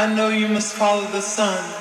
I know you must follow the sun.